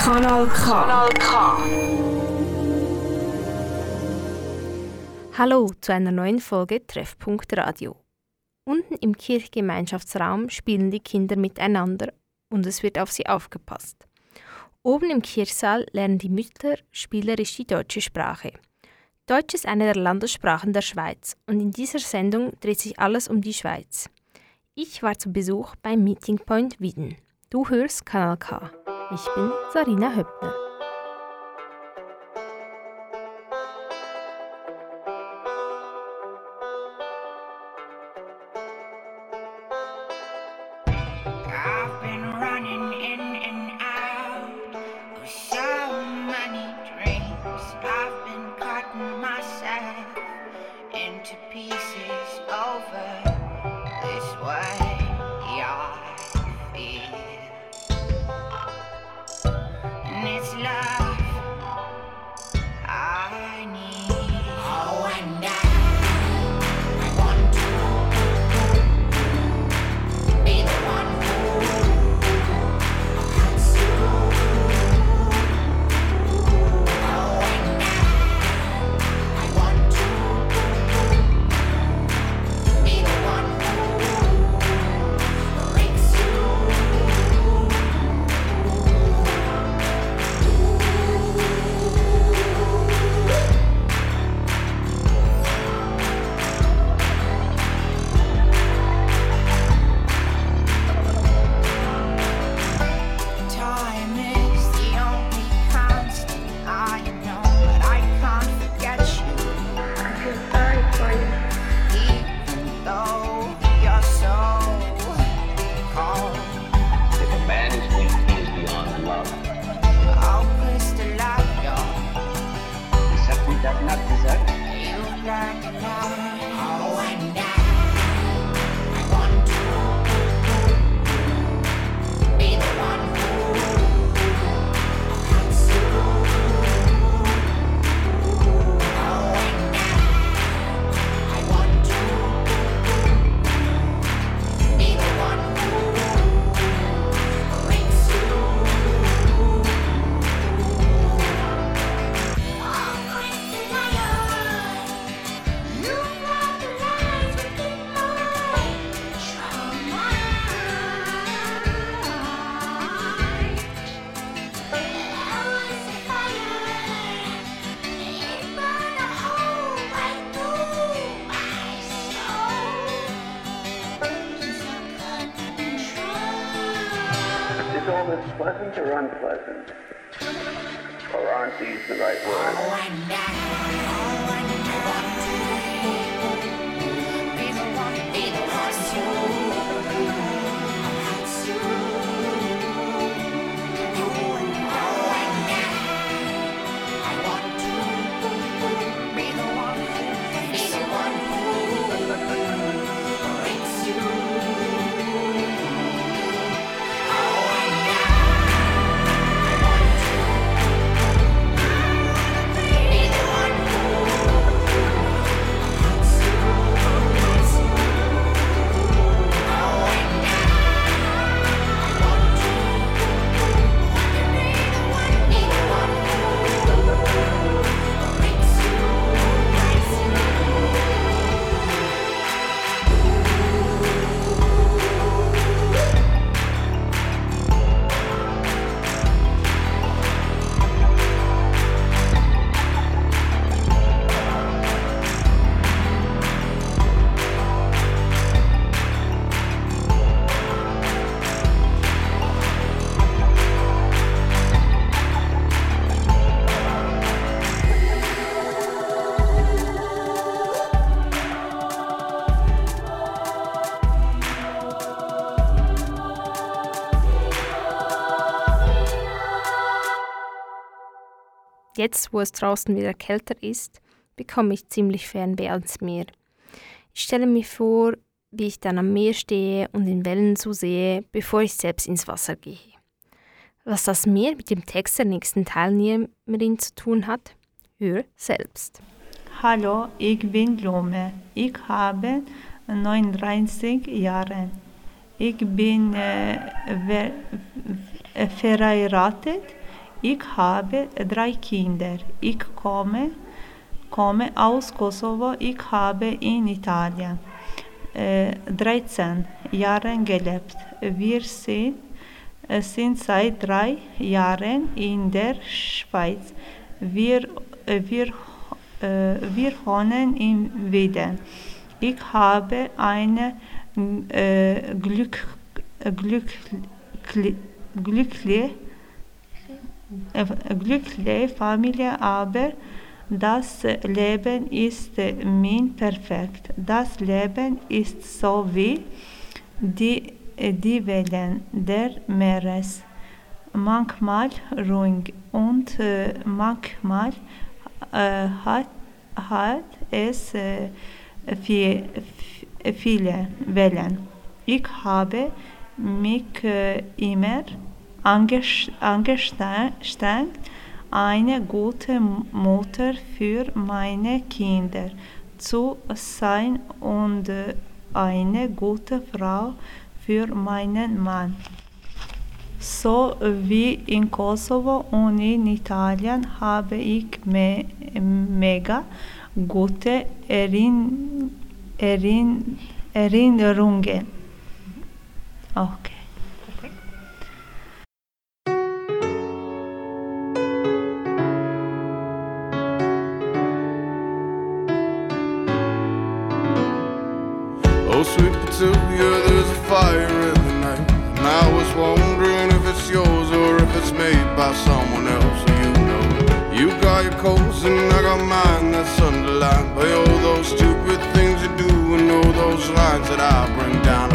Kanal K. Kanal K. Hallo zu einer neuen Folge Treffpunkt Radio. Unten im Kirchgemeinschaftsraum spielen die Kinder miteinander und es wird auf sie aufgepasst. Oben im Kirchsaal lernen die Mütter spielerisch die deutsche Sprache. Deutsch ist eine der Landessprachen der Schweiz und in dieser Sendung dreht sich alles um die Schweiz. Ich war zu Besuch beim Meeting Point Wieden. Du hörst Kanal K. Ich bin Sarina Höppner. Jetzt, wo es draußen wieder kälter ist, bekomme ich ziemlich Fernweh ans Meer. Ich stelle mir vor, wie ich dann am Meer stehe und den Wellen zusehe, bevor ich selbst ins Wasser gehe. Was das Meer mit dem Text der nächsten Teilnehmerin zu tun hat, hör selbst. Hallo, ich bin Lume. Ich habe 39 Jahre. Ich bin äh, verheiratet. Ich habe drei Kinder. Ich komme, komme aus Kosovo. Ich habe in Italien äh, 13 Jahre gelebt. Wir sind, äh, sind seit drei Jahren in der Schweiz. Wir, äh, wir, äh, wir wohnen in Wien. Ich habe eine äh, Glück, Glück, glückliche, glückliche Familie, aber das Leben ist min perfekt. Das Leben ist so wie die, die Wellen der Meeres. Manchmal ruhig und äh, manchmal äh, hat, hat es äh, viel, viele Wellen. Ich habe mich äh, immer angestrengt, eine gute Mutter für meine Kinder zu sein und eine gute Frau für meinen Mann. So wie in Kosovo und in Italien habe ich me mega gute Erin Erin Erinnerungen. Okay. Oh, sweet there's a fire in the night. And I was wondering if it's yours or if it's made by someone else. You know, you got your coats and I got mine that's underlined by all those stupid things you do and all those lines that I bring down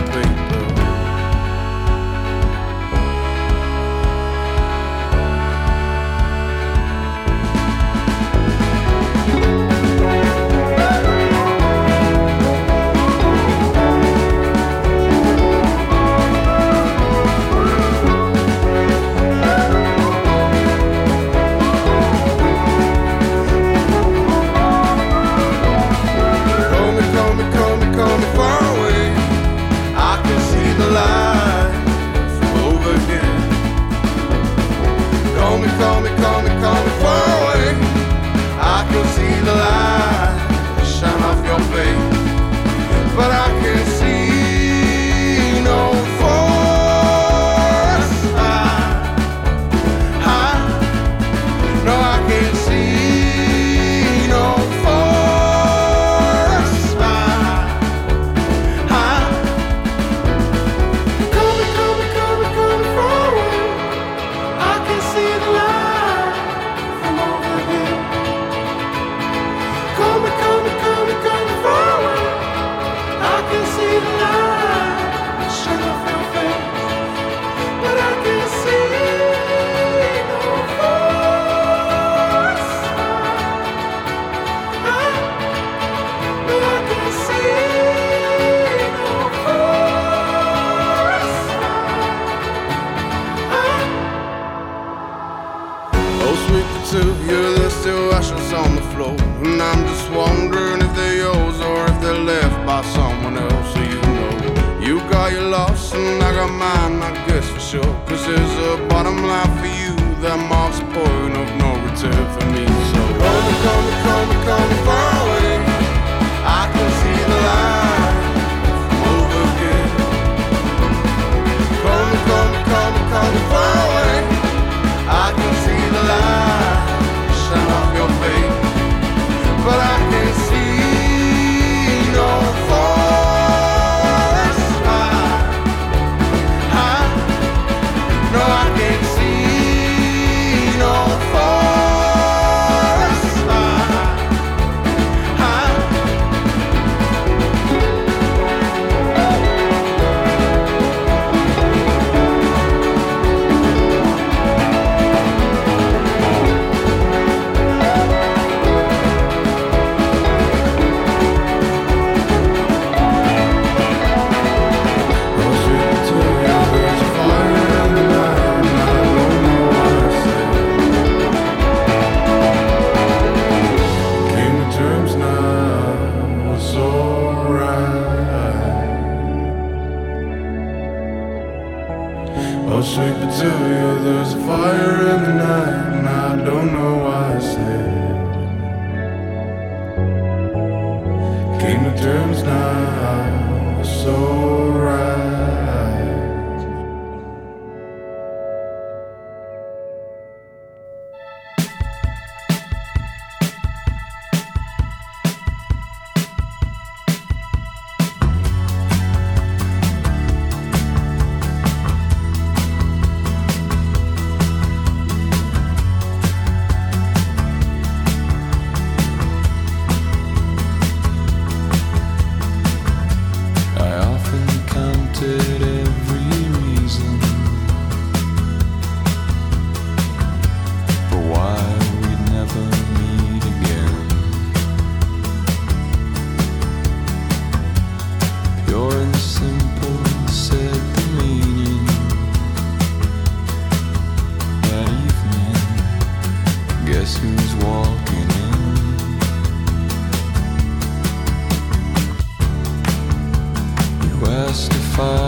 fun.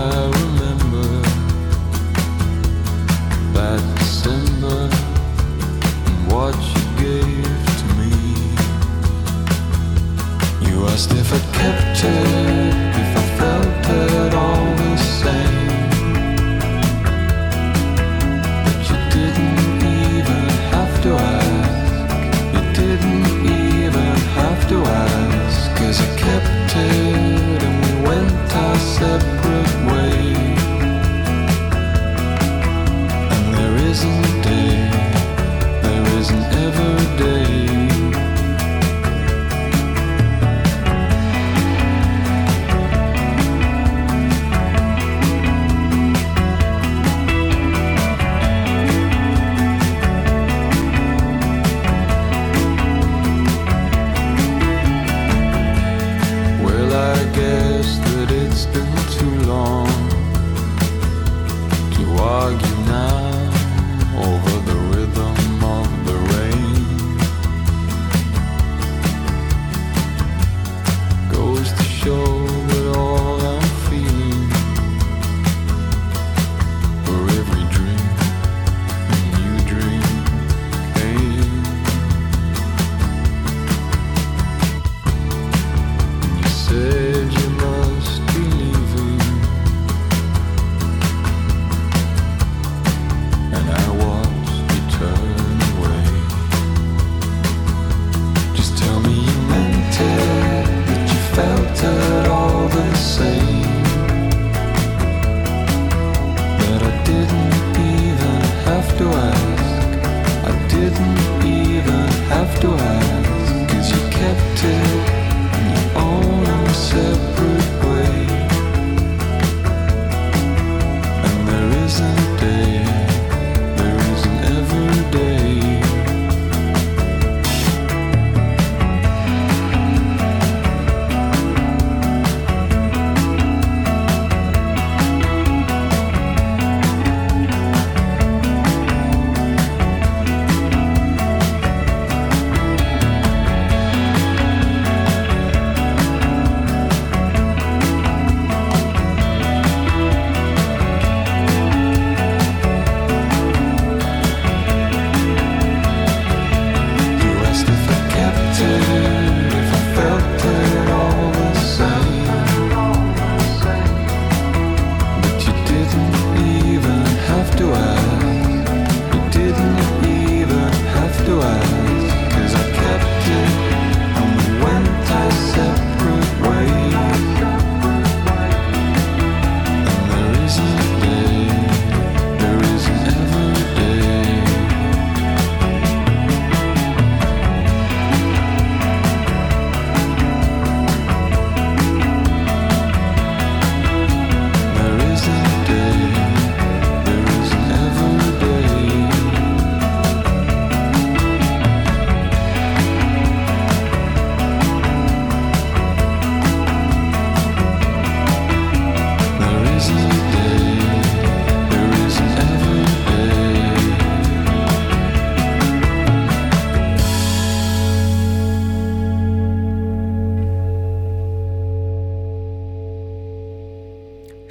'Cause you kept it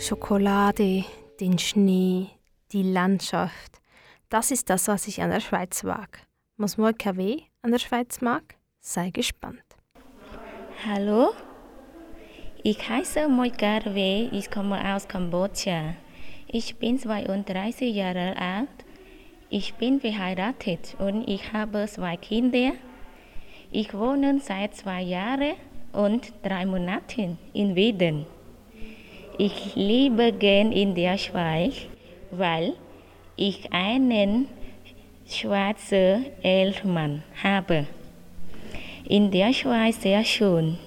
Schokolade, den Schnee, Die Landschaft. Das ist das, was ich an der Schweiz mag. Was Moi KW an der Schweiz mag? Sei gespannt. Hallo, ich heiße Moika Rwe, ich komme aus Kambodscha. Ich bin 32 Jahre alt. Ich bin verheiratet und ich habe zwei Kinder. Ich wohne seit zwei Jahren und drei Monaten in Wien. Ich liebe gern in der Schweiz, weil ich einen schwarzen Ehemann habe. In der Schweiz sehr schön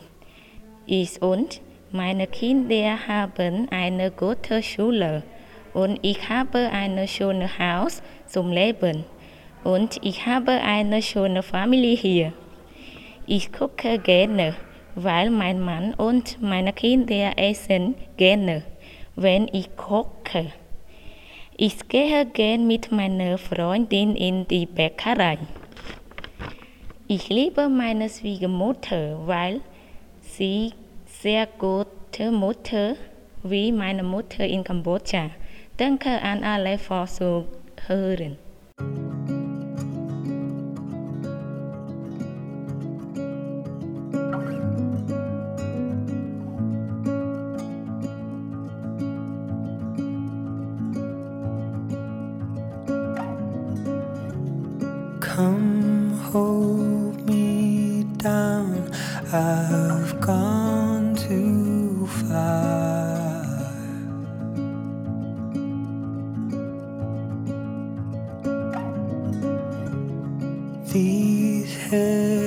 ist und meine Kinder haben eine gute Schule und ich habe ein schönes Haus zum Leben und ich habe eine schöne Familie hier. Ich gucke gerne, weil mein Mann und meine Kinder essen gerne, wenn ich koche. Ich gehe gern mit meiner Freundin in die Bäckerei. Ich liebe meine Schwiegermutter, weil sie sehr gute Mutter wie meine Mutter in Kambodscha. Danke an alle Zuhören. Yeah.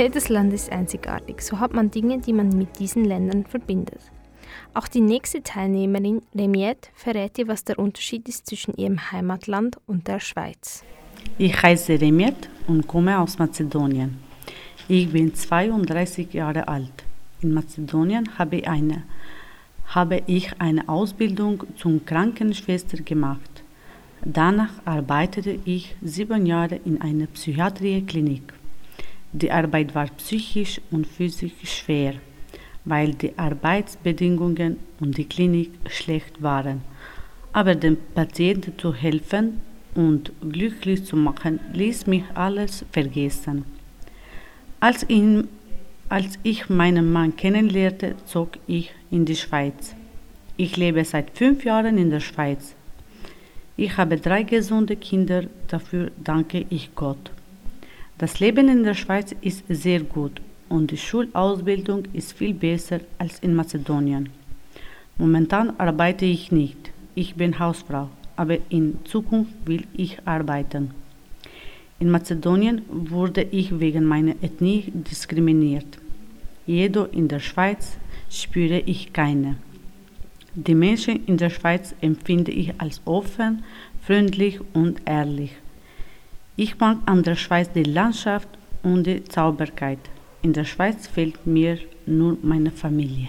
Jedes Land ist einzigartig, so hat man Dinge, die man mit diesen Ländern verbindet. Auch die nächste Teilnehmerin, Remiette, verrät dir, was der Unterschied ist zwischen ihrem Heimatland und der Schweiz. Ich heiße Remiet und komme aus Mazedonien. Ich bin 32 Jahre alt. In Mazedonien habe ich eine, habe ich eine Ausbildung zum Krankenschwester gemacht. Danach arbeitete ich sieben Jahre in einer Psychiatrieklinik. Die Arbeit war psychisch und physisch schwer, weil die Arbeitsbedingungen und die Klinik schlecht waren. Aber den Patienten zu helfen und glücklich zu machen, ließ mich alles vergessen. Als, ihn, als ich meinen Mann kennenlernte, zog ich in die Schweiz. Ich lebe seit fünf Jahren in der Schweiz. Ich habe drei gesunde Kinder, dafür danke ich Gott. Das Leben in der Schweiz ist sehr gut und die Schulausbildung ist viel besser als in Mazedonien. Momentan arbeite ich nicht. Ich bin Hausfrau, aber in Zukunft will ich arbeiten. In Mazedonien wurde ich wegen meiner Ethnie diskriminiert. Jedoch in der Schweiz spüre ich keine. Die Menschen in der Schweiz empfinde ich als offen, freundlich und ehrlich. Ich mag an der Schweiz die Landschaft und die Zauberkeit. In der Schweiz fehlt mir nur meine Familie.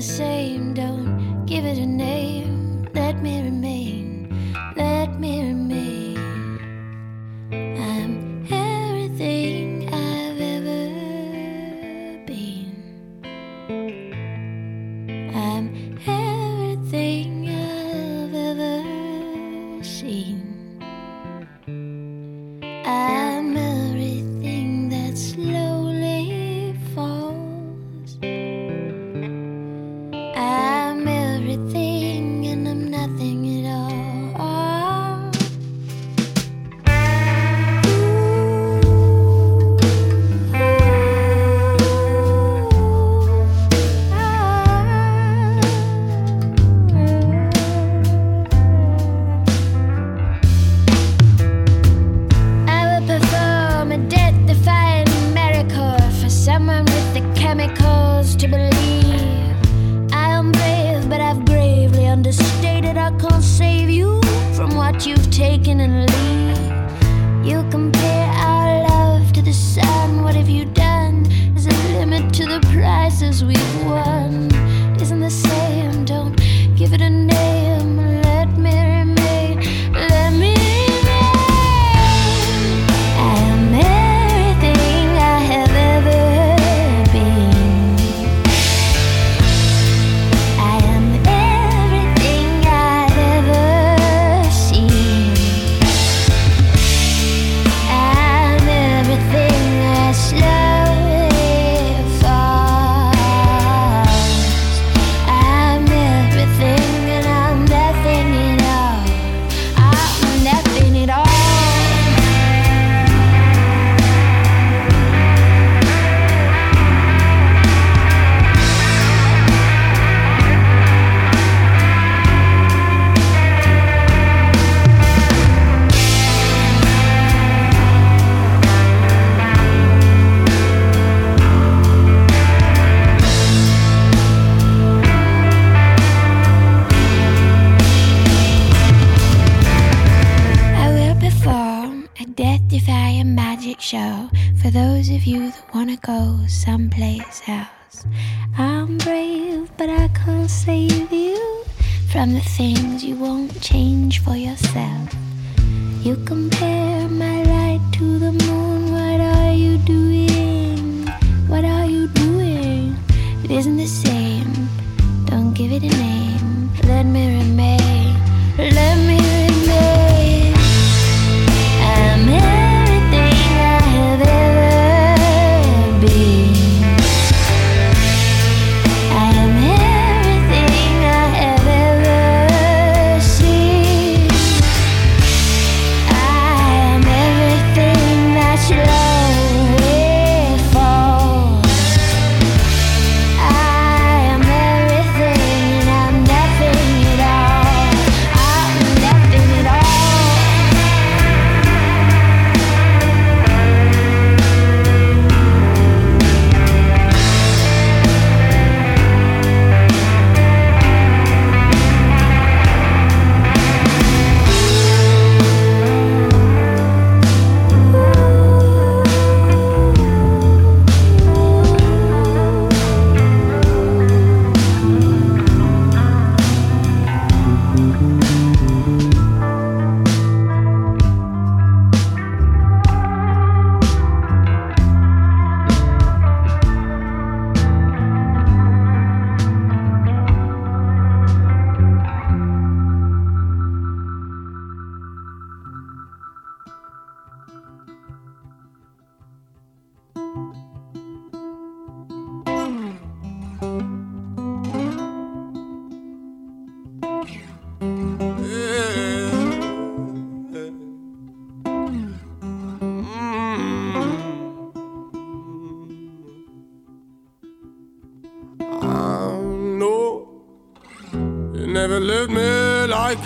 Same, don't give it a name. Let me remain, let me remain.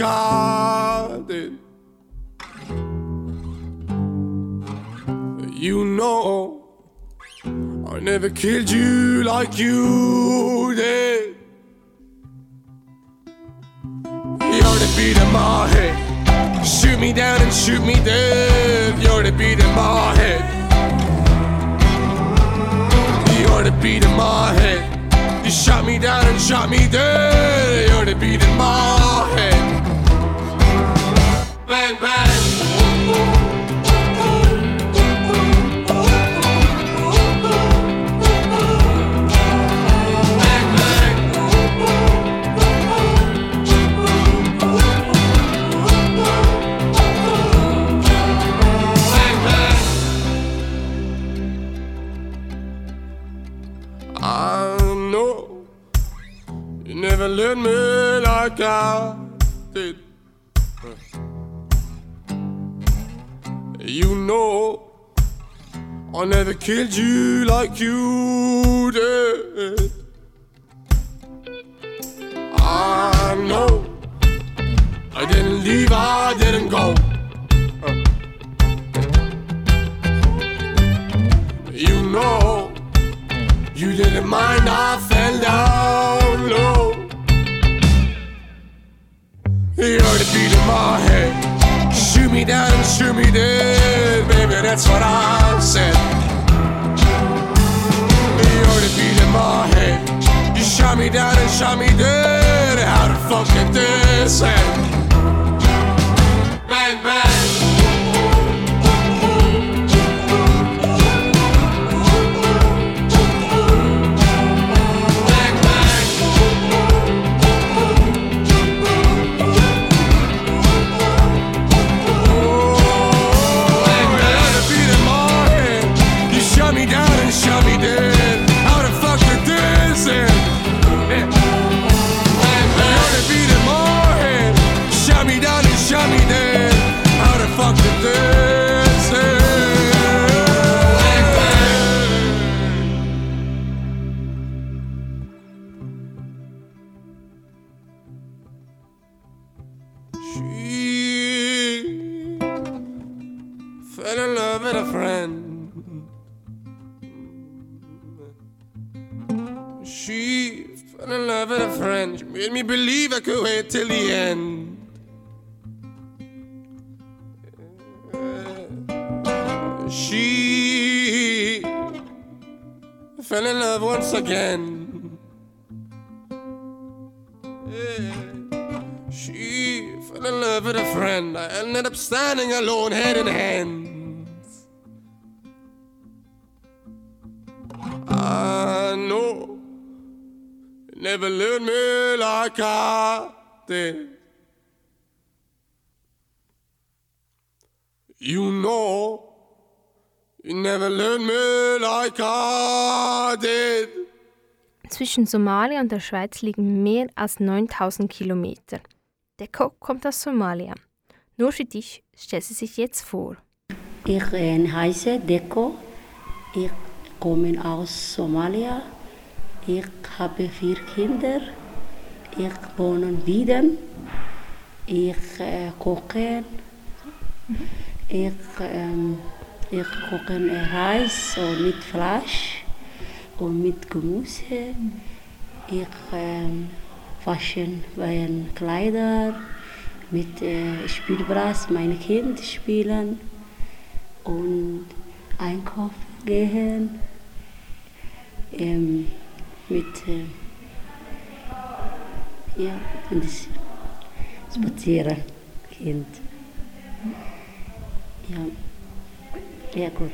I. You know I never killed you like you did. You're the beat in my head. Shoot me down and shoot me dead. You're the beat in my head. You're the beat in my head. You shot me down and shot me dead. You're the beat in my head. Bang, bang. Never let me like I did. You know I never killed you like you did. I know I didn't leave, I didn't go. You know you didn't mind, I fell down low. You're the beat in my head. Me down, shoot me dead. Baby, that's what I said. You're the beat in my head. You shot me down and shot me dead. How the fuck did this end? Bang, bang. Believe I could wait till the end. She fell in love once again. She fell in love with a friend. I ended up standing alone, head in hands. I know never learned me did. You know, you never learned me like I did. Zwischen Somalia und der Schweiz liegen mehr als 9000 Kilometer. Deko kommt aus Somalia. Nur für dich stellt sie sich jetzt vor. Ich äh, heiße Deko. Ich komme aus Somalia. Ich habe vier Kinder. Ich wohne in Wieden. Ich äh, koche. Ich, ähm, ich koche Reis mit Fleisch und mit Gemüse. Ich ähm, wasche meine Kleider mit äh, Spielbras, meine Kinder spielen und einkaufen gehen ähm, mit äh, ja und das spazieren Kind ja ja gut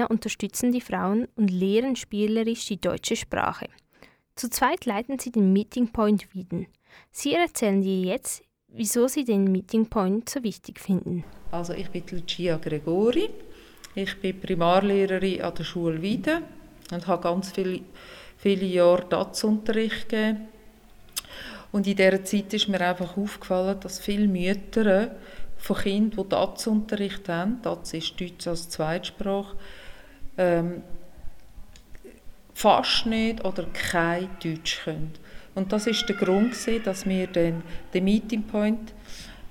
Mina unterstützen die Frauen und lehren spielerisch die deutsche Sprache. Zu zweit leiten sie den Meeting Point Wieden. Sie erzählen dir jetzt, wieso sie den Meeting Point so wichtig finden. Also ich bin Lucia Gregori. Ich bin Primarlehrerin an der Schule Wieden und habe ganz viele, viele Jahre DATS-Unterricht gegeben. Und in dieser Zeit ist mir einfach aufgefallen, dass viele Mütter von Kindern, die DATS-Unterricht haben, DATS ist Deutsch als Zweitsprache, ähm, fast nicht oder kein Deutsch können. Und das ist der Grund, gewesen, dass wir den, den Meeting Point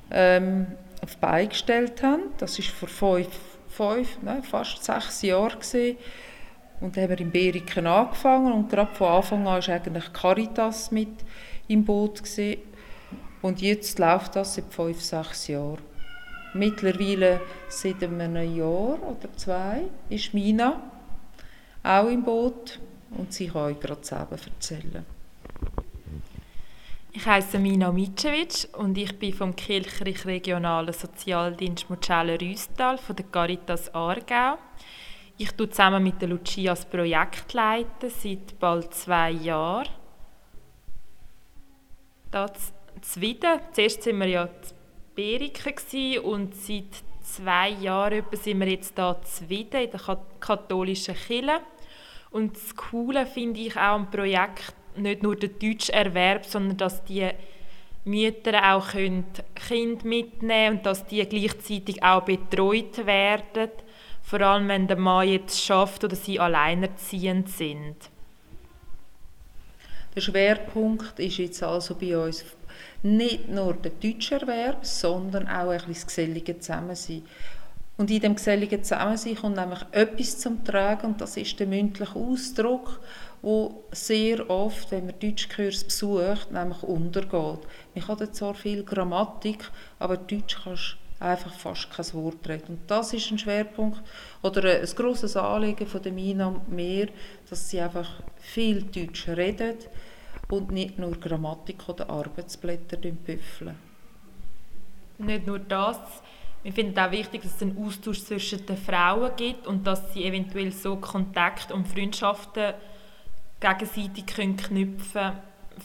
ähm, auf die Beine gestellt haben. Das war vor fünf, fünf nein, fast sechs Jahren. Gewesen. Und dann haben wir in Beriken angefangen und gerade von Anfang an war eigentlich Caritas mit im Boot. Gewesen. Und jetzt läuft das seit fünf, sechs Jahren. Mittlerweile seit einem Jahr oder zwei ist Mina auch im Boot und sie kann euch gerade selber erzählen. Ich heiße Mina Mitschewitsch und ich bin vom Kirchreich Regionalen Sozialdienst Mucelle Rüstal von der Caritas Aargau. Ich tue zusammen mit der Lucia das Projekt leiten, seit bald zwei Jahren. Das Zwieden. Zuerst waren wir ja in Beriken und seit zwei Jahren sind wir jetzt hier in Zwieden in der katholischen Kirche. Und das Coole finde ich auch am Projekt nicht nur der deutsche Erwerb, sondern dass die Mütter auch können Kind mitnehmen und dass die gleichzeitig auch betreut werden, vor allem wenn der Mann jetzt schafft oder sie alleinerziehend sind. Der Schwerpunkt ist jetzt also bei uns nicht nur der deutsche Erwerb, sondern auch ein bisschen das gesellige Zusammensein. Und in dem geselligen Zusammensein kommt nämlich etwas zum Tragen und das ist der mündliche Ausdruck, wo sehr oft, wenn man Deutschkurs besucht, nämlich untergeht. Man hat zwar viel Grammatik, aber Deutsch kannst einfach fast kein Wort reden. Und das ist ein Schwerpunkt oder ein grosses Anliegen von der Mina mir, dass sie einfach viel Deutsch reden und nicht nur Grammatik oder Arbeitsblätter büffeln. Nicht nur das, wir finden auch wichtig, dass es einen Austausch zwischen den Frauen gibt und dass sie eventuell so Kontakt und Freundschaften gegenseitig können knüpfen können.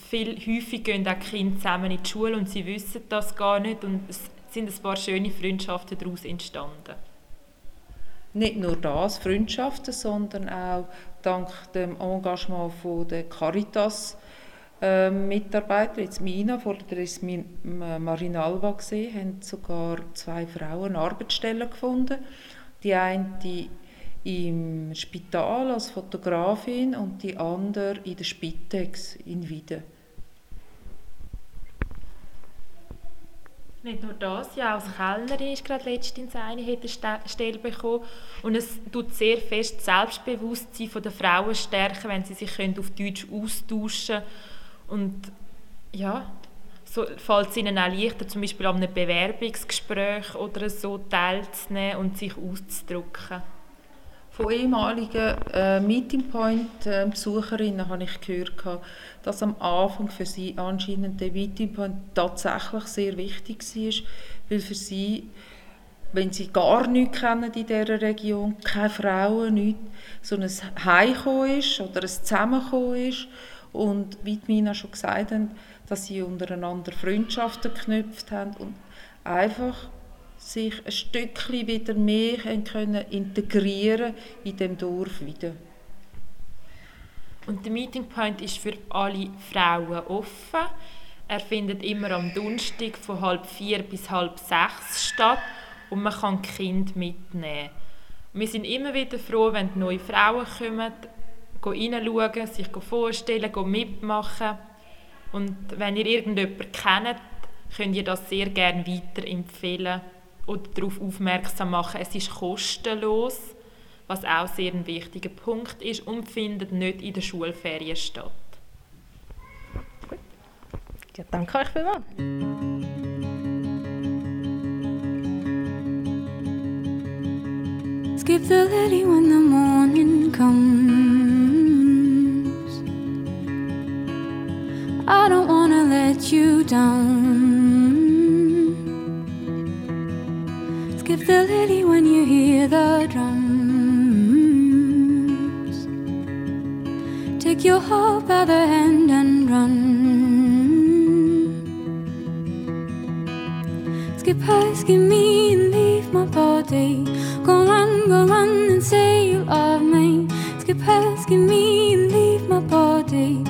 Viel häufig gehen auch Kinder zusammen in die Schule und sie wissen das gar nicht und es sind ein paar schöne Freundschaften daraus entstanden. Nicht nur das, Freundschaften, sondern auch dank dem Engagement von der Caritas ähm, Mitarbeiter, jetzt Mina, vorher war Marinalva, gesehen, haben sogar zwei Frauen Arbeitsstellen gefunden. Die eine die im Spital als Fotografin und die andere in der Spitex in Wieden. Nicht nur das, ja, als Kellnerin ist gerade letztens eine hat eine Stelle bekommen und es tut sehr fest das Selbstbewusstsein der Frauen stärken, wenn sie sich auf Deutsch austauschen können und ja, so fällt es ihnen auch leichter, zum Beispiel an einem Bewerbungsgespräch oder so teilzunehmen und sich auszudrücken. Von ehemaligen äh, Meeting Point Besucherinnen habe ich gehört, dass am Anfang für sie anscheinend der Meeting Point tatsächlich sehr wichtig war, weil für sie, wenn sie gar nichts kennen in dieser Region, keine Frauen, nichts, so ein Heimkommen ist oder ein Zusammenkommen ist und wie Mina schon gesagt hat, dass sie untereinander Freundschaften geknüpft haben und einfach sich ein Stückchen wieder mehr können integrieren in dem Dorf wieder. Und der Meeting Point ist für alle Frauen offen. Er findet immer am Donnerstag von halb vier bis halb sechs statt und man kann Kind mitnehmen. Wir sind immer wieder froh, wenn neue Frauen kommen, reinschauen, sich vorstellen, mitmachen. Und wenn ihr irgendjemanden kennt, könnt ihr das sehr gerne weiterempfehlen oder darauf aufmerksam machen. Es ist kostenlos, was auch sehr ein wichtiger Punkt ist und findet nicht in der Schulferien statt. Gut. Ja, danke euch vielmals. Skip the lily when the morning comes. I don't wanna let you down. Skip the lily when you hear the drums. Take your heart by the hand and run. Skip high, skip me, and leave my body. Go run, go run, and say you love me. Skip high, skip me, and leave my body.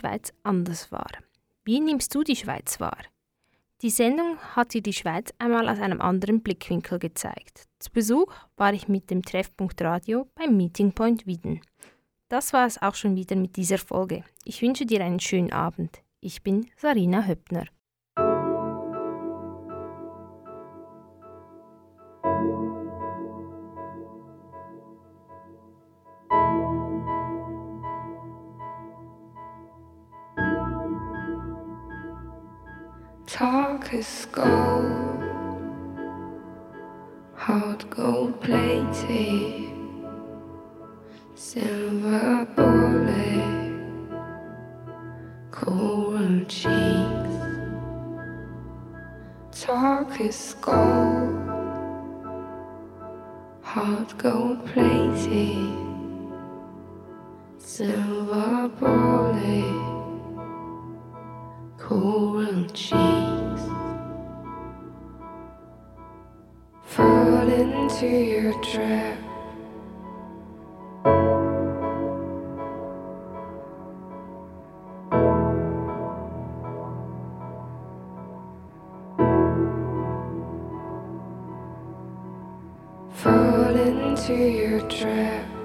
Schweiz anders wahr. Wie nimmst du die Schweiz wahr? Die Sendung hat dir die Schweiz einmal aus einem anderen Blickwinkel gezeigt. Zu Besuch war ich mit dem Treffpunkt Radio beim Meeting Point Wieden. Das war es auch schon wieder mit dieser Folge. Ich wünsche dir einen schönen Abend. Ich bin Sarina Höppner. Talk is gold, hot gold plated, silver bullet, coral cheeks. Talk is gold, hot gold plated, silver bullet coral cheeks. Fall into your trap. Fall into your trap.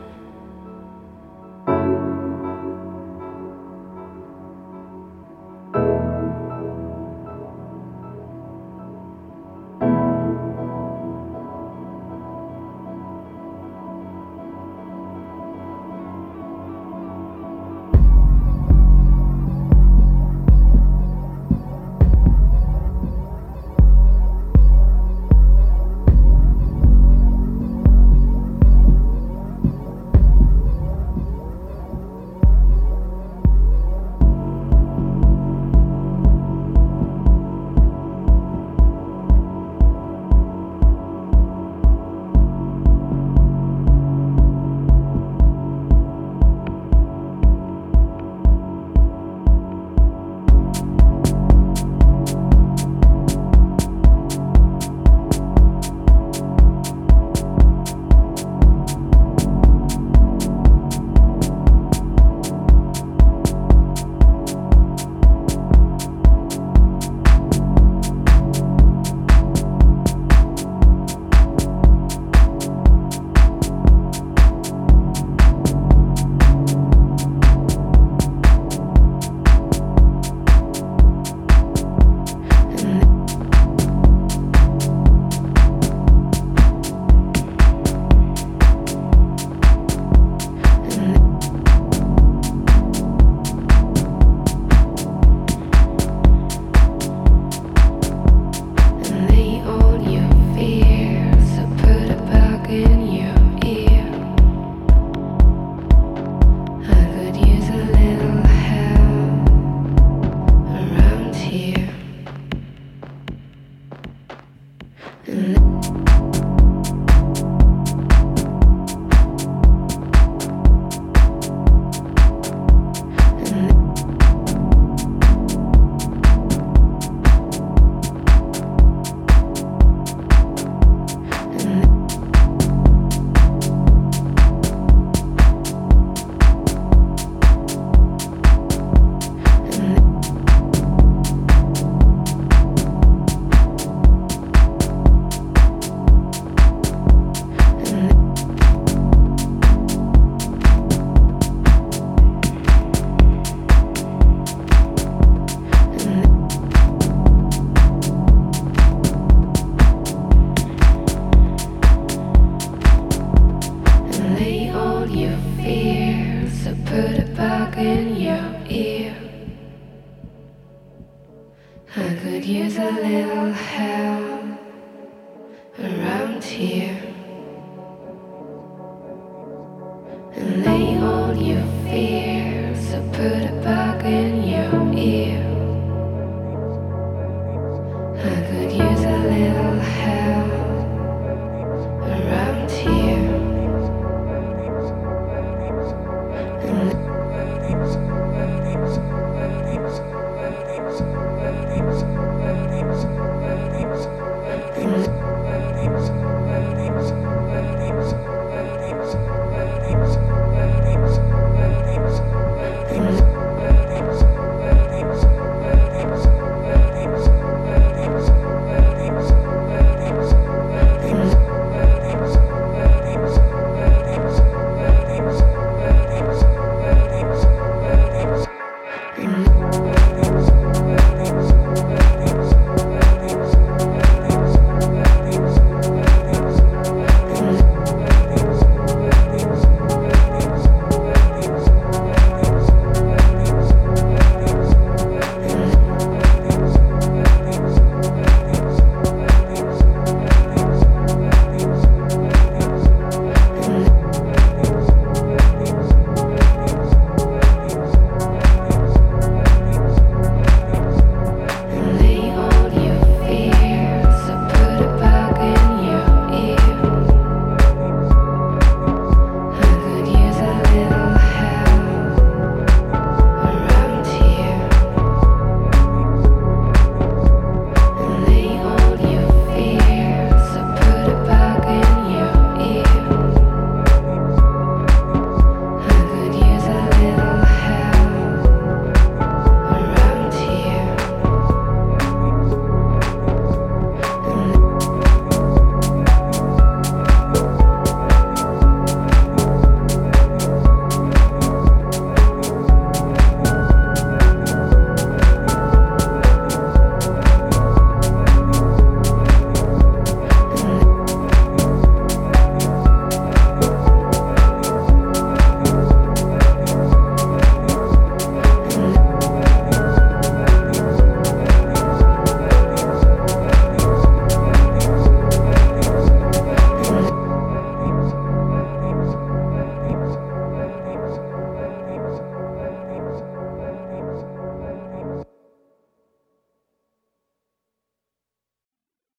Mm-hmm.